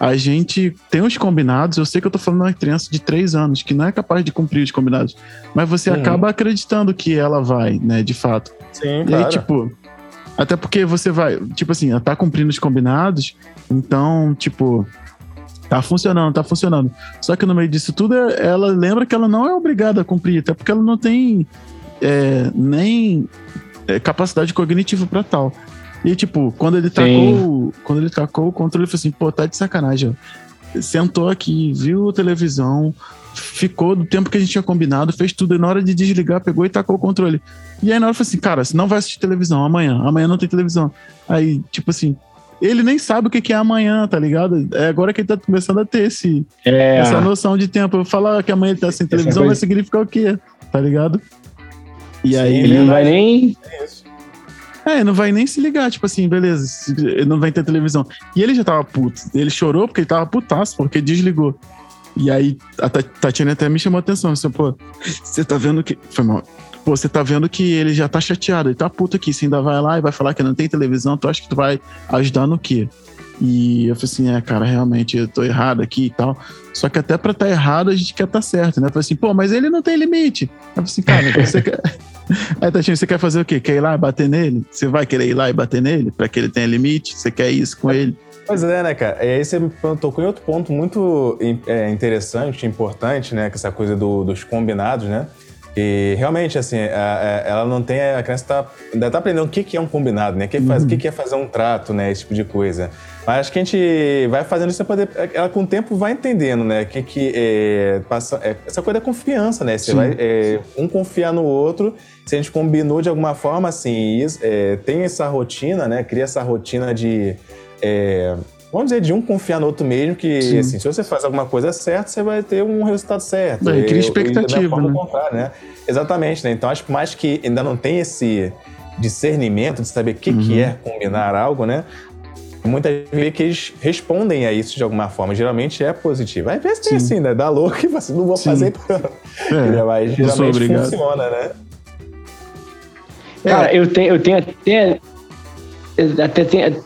a gente tem os combinados. Eu sei que eu tô falando de uma criança de três anos que não é capaz de cumprir os combinados, mas você uhum. acaba acreditando que ela vai, né, de fato. Sim, e claro. aí, tipo, até porque você vai, tipo assim, ela tá cumprindo os combinados, então, tipo, tá funcionando, tá funcionando. Só que no meio disso tudo, ela lembra que ela não é obrigada a cumprir, até porque ela não tem é, nem é, capacidade cognitiva para tal. E, tipo, quando ele tacou, quando ele tacou o controle, ele falou assim, pô, tá de sacanagem. Sentou aqui, viu televisão, ficou do tempo que a gente tinha combinado, fez tudo, e na hora de desligar, pegou e tacou o controle. E aí na hora falou assim, cara, você não vai assistir televisão amanhã, amanhã não tem televisão. Aí, tipo assim, ele nem sabe o que é amanhã, tá ligado? É agora que ele tá começando a ter esse, é. essa noção de tempo. Eu falar que amanhã ele tá sem televisão vai significar o quê? Tá ligado? E aí ele não vai nem. É. É, não vai nem se ligar, tipo assim, beleza, não vai ter televisão. E ele já tava puto. Ele chorou porque ele tava putaço, porque desligou. E aí a Tatiana até me chamou a atenção. Assim, pô, você tá vendo que. Foi mal. Pô, você tá vendo que ele já tá chateado, ele tá puto aqui. Você ainda vai lá e vai falar que não tem televisão, tu acha que tu vai ajudar no quê? E eu falei assim, é, cara, realmente eu tô errado aqui e tal. Só que até pra estar tá errado, a gente quer estar tá certo, né? Eu falei assim, pô, mas ele não tem limite. Eu falei assim, cara, você quer. Aí, Tatinho, você quer fazer o quê? Quer ir lá e bater nele? Você vai querer ir lá e bater nele para que ele tenha limite? Você quer isso com ele? Pois é, né, cara? E aí você tocou em outro ponto muito é, interessante, importante, né? Que essa coisa do, dos combinados, né? E realmente, assim, a, a, ela não tem. A criança tá, ainda está aprendendo o que, que é um combinado, né? O que, faz, uhum. o que, é fazer um trato, né? Esse tipo de coisa. Mas acho que a gente vai fazendo isso poder. Ela com o tempo vai entendendo, né? Que, que é, passa, é, essa coisa da confiança, né? Você sim, vai é, um confiar no outro. Se a gente combinou de alguma forma, assim, é, tem essa rotina, né? Cria essa rotina de. É, vamos dizer, de um confiar no outro mesmo, que Sim. assim, se você faz alguma coisa certa, você vai ter um resultado certo. É, cria expectativa, né? né? Exatamente, né? Então, acho que mais que ainda não tem esse discernimento de saber o que, uhum. que é combinar algo, né? Muitas vezes que eles respondem a isso de alguma forma. Geralmente é positivo. Às vezes tem assim, né? Dá louco e você não vou Sim. fazer. É, Mas geralmente funciona, né? Cara, eu tenho, eu tenho até. Até tenho,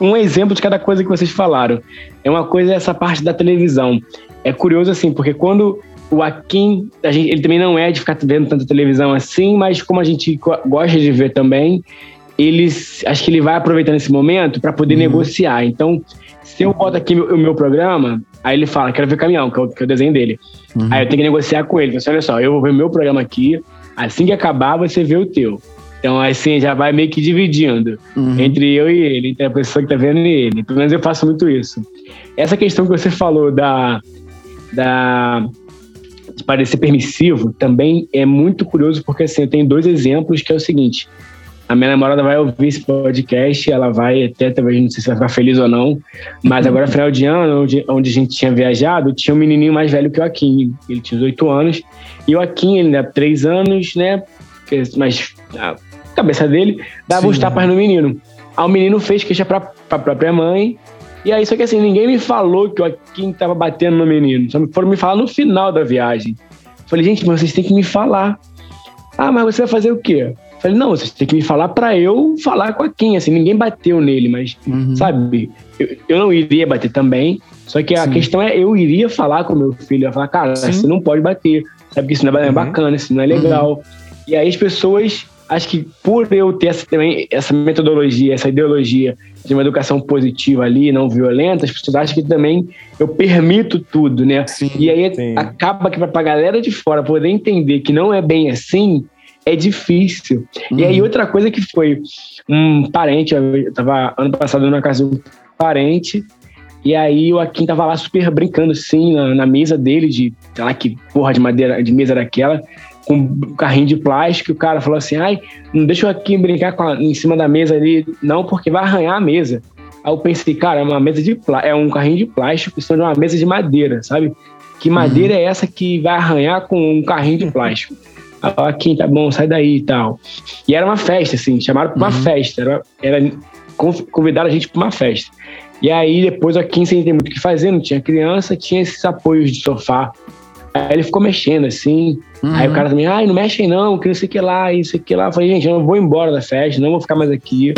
um exemplo de cada coisa que vocês falaram. É uma coisa essa parte da televisão. É curioso assim, porque quando o Akin, a gente, ele também não é de ficar vendo tanta televisão assim, mas como a gente gosta de ver também, eles, acho que ele vai aproveitando esse momento para poder uhum. negociar. Então, se eu boto aqui o meu programa, aí ele fala, quero ver caminhão, que é o, que é o desenho dele. Uhum. Aí eu tenho que negociar com ele. Assim, olha só, eu vou ver o meu programa aqui, assim que acabar, você vê o teu. Então, assim, já vai meio que dividindo uhum. entre eu e ele, entre a pessoa que tá vendo e ele. Pelo menos eu faço muito isso. Essa questão que você falou da, da de parecer permissivo também é muito curioso, porque assim, eu tenho dois exemplos que é o seguinte. A minha namorada vai ouvir esse podcast, ela vai até, talvez, não sei se vai ficar feliz ou não, mas agora, final de ano, onde, onde a gente tinha viajado, tinha um menininho mais velho que o Akin, ele tinha 18 anos, e o Akin, ele tinha 3 anos, né, mas cabeça dele, dava Sim. uns tapas no menino. Aí o menino fez queixa pra, pra própria mãe. E aí, só que assim, ninguém me falou que o Akin tava batendo no menino. Só foram me falar no final da viagem. Falei, gente, mas vocês têm que me falar. Ah, mas você vai fazer o quê? Falei, não, vocês têm que me falar para eu falar com a Kim. Assim, ninguém bateu nele, mas, uhum. sabe, eu, eu, não iria bater também. Só que a Sim. questão é, eu iria falar com meu filho. Eu ia falar, cara, Sim. você não pode bater. Sabe que isso não é uhum. bacana, isso não é legal. Uhum. E aí as pessoas acho que por eu ter essa, também essa metodologia, essa ideologia de uma educação positiva ali, não violenta, as pessoas acham que também eu permito tudo, né? Sim, e aí sim. acaba que para a galera de fora poder entender que não é bem assim, é difícil. Uhum. E aí uhum. outra coisa que foi um parente, eu estava ano passado na casa de um parente, e aí o Akin tava lá super brincando assim na, na mesa dele de, sei lá que porra de madeira, de mesa daquela com um carrinho de plástico, o cara falou assim: ai, não deixa eu aqui brincar a, em cima da mesa ali, não, porque vai arranhar a mesa. Aí eu pensei, cara, é uma mesa de é um carrinho de plástico, isso é uma mesa de madeira, sabe? Que madeira uhum. é essa que vai arranhar com um carrinho de plástico? Aqui, tá bom, sai daí e tal. E era uma festa, assim, chamaram pra uma uhum. festa. Era, era convidaram a gente pra uma festa. E aí, depois, aqui sem ter muito o que fazer, não tinha criança, tinha esses apoios de sofá Aí ele ficou mexendo assim. Uhum. Aí o cara também, ai, não mexem não, que não sei o que lá, isso que lá. Eu falei, gente, eu não vou embora da festa, não vou ficar mais aqui.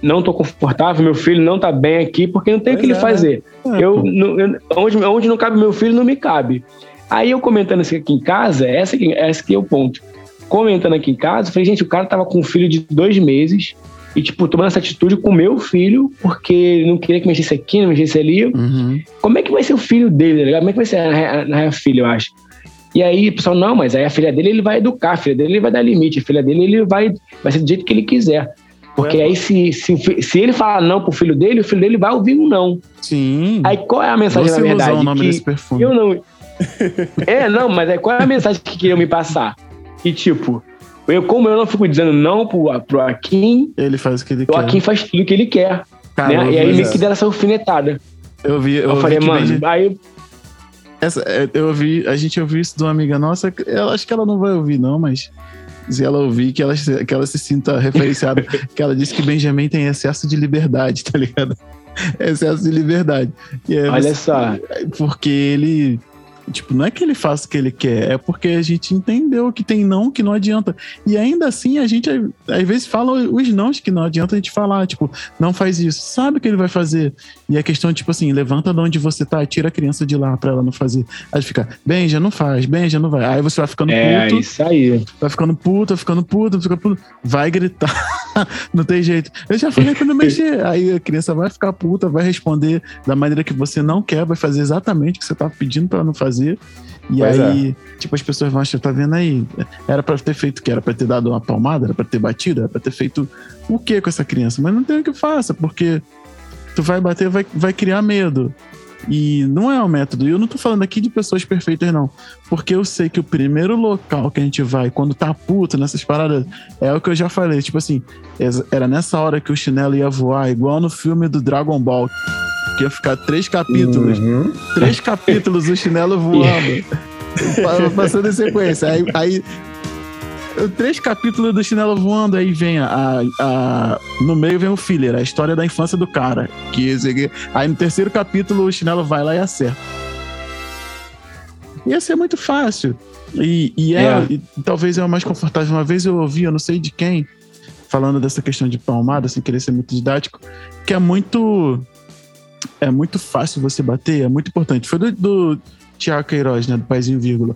não tô confortável, meu filho não tá bem aqui, porque não tem o que ele é. fazer. É. Eu, eu, onde, onde não cabe meu filho, não me cabe. Aí eu comentando isso aqui em casa, essa aqui, essa aqui é o ponto. Comentando aqui em casa, eu falei, gente, o cara tava com um filho de dois meses, e, tipo, tomando essa atitude com o meu filho, porque ele não queria que mexesse aqui, não mexesse ali. Uhum. Como é que vai ser o filho dele, tá Como é que vai ser a, a, a filha, eu acho? E aí, o pessoal, não, mas aí a filha dele ele vai educar, a filha dele ele vai dar limite, a filha dele ele vai, vai ser do jeito que ele quiser. Porque é. aí, se, se, se ele falar não pro filho dele, o filho dele vai ouvir um não. Sim. Aí qual é a mensagem, Você na verdade? o nome que desse perfume. Eu não. é, não, mas aí qual é a mensagem que queriam me passar? E tipo, eu, como eu não fico dizendo não pro, pro Akin, ele faz o que ele o quer. O Akin faz tudo o que ele quer. Caramba, né? E aí meio que deram essa alfinetada. Eu vi, eu, eu falei, mano, aí. Essa, é, eu ouvi, a gente ouviu isso de uma amiga nossa, eu acho que ela não vai ouvir, não, mas se ela ouvir, que ela, que ela se sinta referenciada, que ela disse que Benjamin tem excesso de liberdade, tá ligado? Excesso de liberdade. Olha você, só. Porque ele Tipo, não é que ele faça o que ele quer, é porque a gente entendeu que tem não, que não adianta. E ainda assim, a gente às vezes fala os nãos que não adianta a gente falar, tipo, não faz isso, sabe o que ele vai fazer. E a questão, tipo assim, levanta de onde você tá, tira a criança de lá pra ela não fazer. Aí fica, bem, já não faz, bem, já não vai. Aí você vai ficando é, puto. É, isso aí. Vai ficando puto, vai ficando puto, puto. Vai gritar. não tem jeito. Eu já falei quando mexer. Aí a criança vai ficar puta, vai responder da maneira que você não quer, vai fazer exatamente o que você tá pedindo para não fazer. E Pois aí, tipo, as pessoas vão achar, tá vendo aí? Era pra ter feito o quê? Era pra ter dado uma palmada? Era pra ter batido? Era pra ter feito o quê com essa criança? Mas não tem o que faça, porque tu vai bater, vai, vai criar medo. E não é o método. E eu não tô falando aqui de pessoas perfeitas, não. Porque eu sei que o primeiro local que a gente vai, quando tá puto nessas paradas, é o que eu já falei. Tipo assim, era nessa hora que o chinelo ia voar, igual no filme do Dragon Ball. Que ia ficar três capítulos. Uhum. Três capítulos o chinelo voando. Pa- Passando em sequência. Aí, aí, três capítulos do chinelo voando, aí vem a, a- No meio vem o filler, a história da infância do cara. Que, aí no terceiro capítulo o chinelo vai lá e acerta. Ia ser muito fácil. E, e é, É. e talvez é o mais confortável. Uma vez eu ouvi, eu não sei de quem, falando dessa questão de palmada, sem querer ser muito didático, que é muito. É muito fácil você bater, é muito importante. Foi do, do Tiago Queiroz, né? Do Paizinho Vírgula.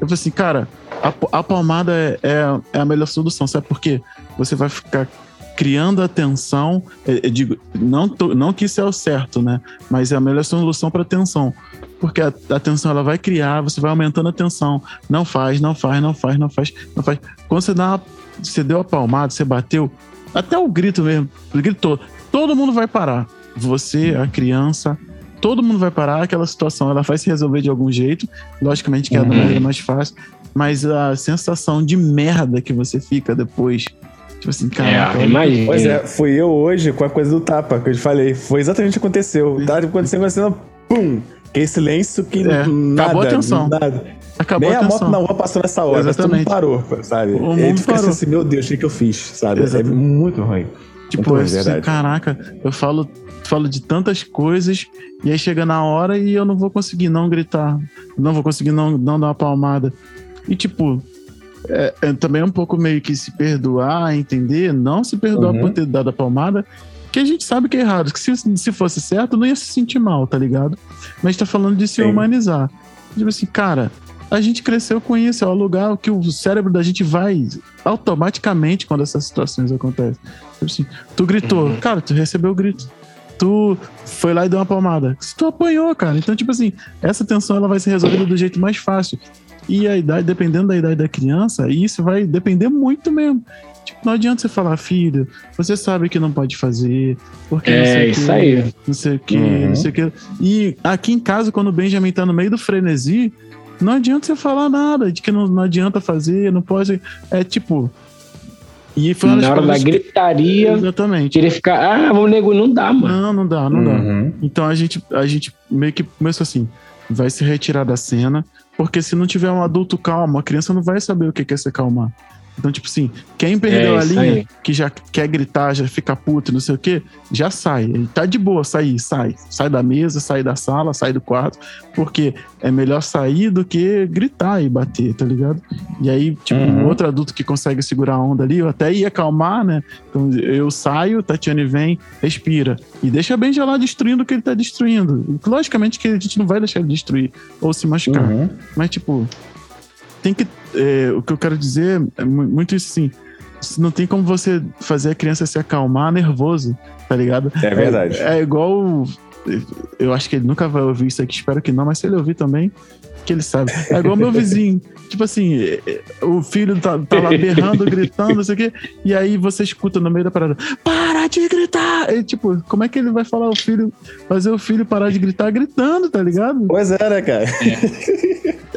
Eu falei assim, cara, a, a palmada é, é, é a melhor solução, sabe por quê? Você vai ficar criando atenção. Eu, eu digo, não, tô- não que isso é o certo, né? Mas é a melhor solução para atenção. Porque a, a atenção ela vai criar, você vai aumentando a atenção. Não faz, não faz, não faz, não faz, não faz. Quando você dá uma, você deu a palmada, você bateu, até o grito mesmo, gritou, todo mundo vai parar. Você, a criança, todo mundo vai parar. Aquela situação ela vai se resolver de algum jeito. Logicamente que é da Uhum. maneira mais fácil. Mas a sensação de merda que você fica depois. Tipo assim, caraca. É, imagina. Pois é, fui eu hoje com a coisa do tapa, que eu te falei. Foi exatamente o que aconteceu. Tá acontecendo, acontecendo, pum! Aquele silêncio que É, nada, acabou a atenção. Nada. Acabou Nem a a moto na rua passou nessa hora, mas todo mundo Exatamente. parou, sabe? O E aí mundo tu fica parou. assim, meu Deus, o que, que eu fiz, sabe? Exatamente. É muito ruim. Tipo, Muito ruim, assim, caraca, eu falo, falo de tantas coisas e aí chega na hora e eu não vou conseguir não gritar, não vou conseguir não, não dar uma palmada. E tipo, é, é também um pouco meio que se perdoar, entender, não se perdoar Uhum. por ter dado a palmada, que a gente sabe que é errado, que se, se fosse certo não ia se sentir mal, tá ligado? Mas tá falando de se Sim. humanizar. Tipo assim, cara, a gente cresceu com isso, é o lugar que o cérebro da gente vai automaticamente quando essas situações acontecem. Tipo assim, tu gritou, Uhum. cara, tu recebeu o grito. Tu foi lá e deu uma palmada. Se tu apanhou, cara. Então, tipo assim, essa tensão ela vai ser resolvida do jeito mais fácil. E a idade, dependendo da idade da criança, isso vai depender muito mesmo. Tipo, não adianta você falar, filho, você sabe que não pode fazer, porque É isso aí. não sei o que, Uhum. não sei o que. E aqui em casa, quando o Benjamin tá no meio do frenesi, não adianta você falar nada de que não, não adianta fazer, não pode. É tipo. E foi uma Na hora da gritaria, Exatamente. querer ficar, ah, vamos nego, não dá, mano. Não, não dá, não dá. Uhum. Então a gente, a gente meio que começou assim: vai se retirar da cena, porque se não tiver um adulto calmo, a criança não vai saber o que é se acalmar. Então, tipo assim, quem perdeu É, a linha, aí. que já quer gritar, já fica puto, não sei o quê, já sai. Ele tá de boa, sair, sai. Sai da mesa, sai da sala, sai do quarto. Porque é melhor sair do que gritar e bater, tá ligado? E aí, tipo, Uhum. um outro adulto que consegue segurar a onda ali, eu até ia acalmar, né? Então eu saio, Tatiane vem, respira. E deixa bem lá destruindo o que ele tá destruindo. Logicamente que a gente não vai deixar ele destruir ou se machucar. Uhum. Mas, tipo, tem que. é, o que eu quero dizer é mu- muito isso assim. Não tem como você fazer a criança se acalmar nervoso, tá ligado? É verdade. É, é igual. Eu acho que ele nunca vai ouvir isso aqui, espero que não, mas se ele ouvir também, que ele sabe. É igual meu vizinho. Tipo assim, é, é, o filho tá, tá lá berrando, gritando, não sei o quê, e aí você escuta no meio da parada: para de gritar! E, tipo, como é que ele vai falar o filho, fazer o filho parar de gritar gritando, tá ligado? Pois é, né, cara?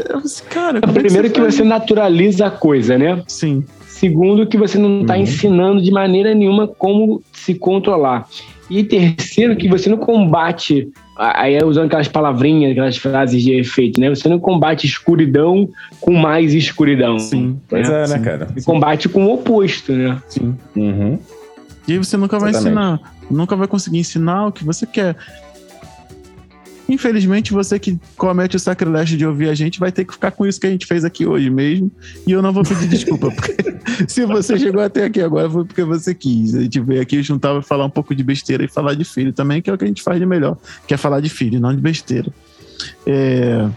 Eu, assim, cara, como é Primeiro que faz? você naturaliza a coisa, né? Sim. Segundo, que você não está Uhum. ensinando de maneira nenhuma como se controlar. E terceiro, que você não combate, aí é usando aquelas palavrinhas, aquelas frases de efeito, né? Você não combate escuridão com mais escuridão. Sim. Pois é, né, sim. cara? Você combate com o oposto, né? Sim. Uhum. E aí você nunca vai Exatamente. ensinar, nunca vai conseguir ensinar o que você quer. Infelizmente, você que comete o sacrilégio de ouvir a gente vai ter que ficar com isso que a gente fez aqui hoje mesmo. E eu não vou pedir desculpa, porque se você chegou até aqui agora foi porque você quis. A gente veio aqui juntar e falar um pouco de besteira e falar de filho também, que é o que a gente faz de melhor, que é falar de filho, não de besteira. É,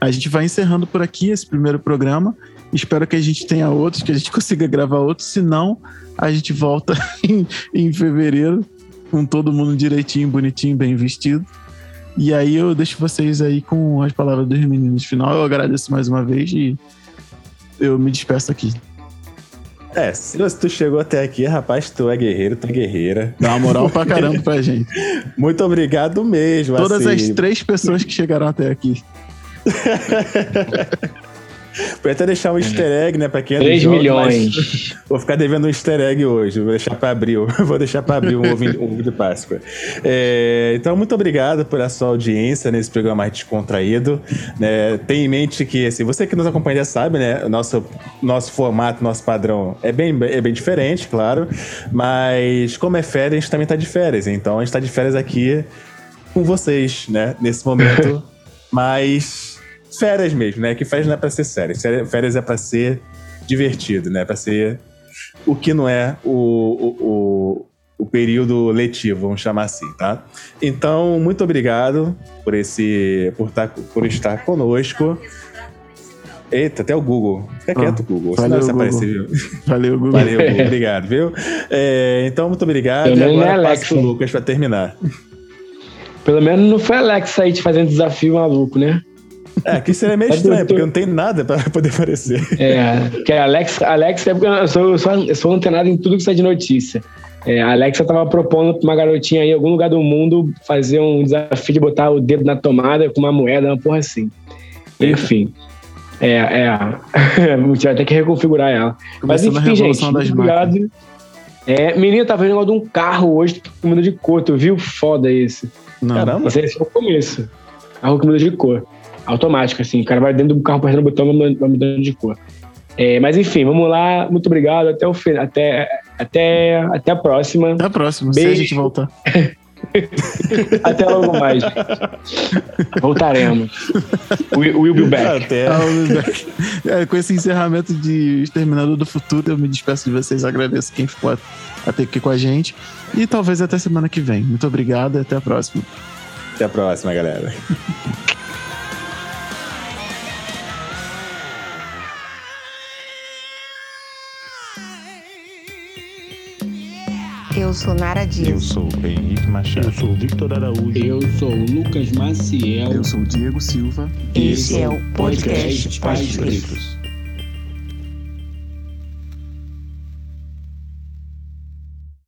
A gente vai encerrando por aqui esse primeiro programa. Espero que a gente tenha outros, que a gente consiga gravar outros. Se não, a gente volta em, em fevereiro com todo mundo direitinho, bonitinho, bem vestido. E aí eu deixo vocês aí com as palavras dos meninos final. Eu agradeço mais uma vez e eu me despeço aqui. É, se tu chegou até aqui, rapaz, tu é guerreiro, tu é guerreira. Dá uma moral pra caramba pra gente. Muito obrigado mesmo. Todas assim. as três pessoas que chegaram até aqui. Podia até deixar um easter egg, né? Pra quem é 3 jogo, milhões. Vou ficar devendo um easter egg hoje. Vou deixar pra abril. Vou deixar pra abril um ovo, de Páscoa. É, então, muito obrigado pela sua audiência nesse programa mais descontraído. Né? Tenha em mente que, assim, você que nos acompanha já sabe, né? O nosso, nosso formato, nosso padrão é bem, é bem diferente, claro. Mas, como é férias, a gente também tá de férias. Então, a gente tá de férias aqui com vocês, né? Nesse momento. Mas férias mesmo, né? Que férias não é pra ser sério. Férias é pra ser divertido, né? Pra ser o que não é o, o, o, o período letivo, vamos chamar assim, tá? Então, muito obrigado por esse por, tá, por estar conosco. Eita, até o Google. Fica Ah, quieto, Google. valeu, Senão você Google. aparecer, viu? Valeu, Google. Valeu, Google. Obrigado, viu? É, então, muito obrigado. Pelo E agora não é passo pro. Lucas pra terminar. Pelo menos não foi Alex aí te fazendo desafio maluco, né? É, aqui seria meio Mas estranho, porque não tem nada pra poder aparecer. É, que a Alex, Alex é porque eu sou, eu sou, eu sou antenado em tudo que sai de notícia. É, a Alexa tava propondo pra uma garotinha aí em algum lugar do mundo fazer um desafio de botar o dedo na tomada com uma moeda, uma porra assim. Enfim. É, é. Tiver até que reconfigurar ela. Mas Começando a enfim, gente, das máquinas. obrigado. É, menino, tava vendo um negócio de um carro hoje com muda de cor, tu viu? Foda esse. Não. Caramba. Esse esse é o começo. Carro que muda de cor. Automático, assim. O cara vai dentro do carro apertando o botão e vai mudando de cor. É, mas enfim, vamos lá. Muito obrigado. Até o fim. Até, até, até a próxima. Até a próxima, se a Beijo. gente voltar. Até logo mais. Voltaremos. We, we'll be back. Até. Ah, é, com esse encerramento de Exterminador do Futuro, eu me despeço de vocês. Agradeço quem ficou até aqui com a gente. E talvez até semana que vem. Muito obrigado e até a próxima. Até a próxima, galera. Eu sou Nara Dias. Eu sou o Henrique Machado. Eu sou o Victor Araújo. Eu sou o Lucas Maciel. Eu sou o Diego Silva. Esse é o podcast Pais Pretos.